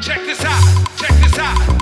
check this out. Check this out.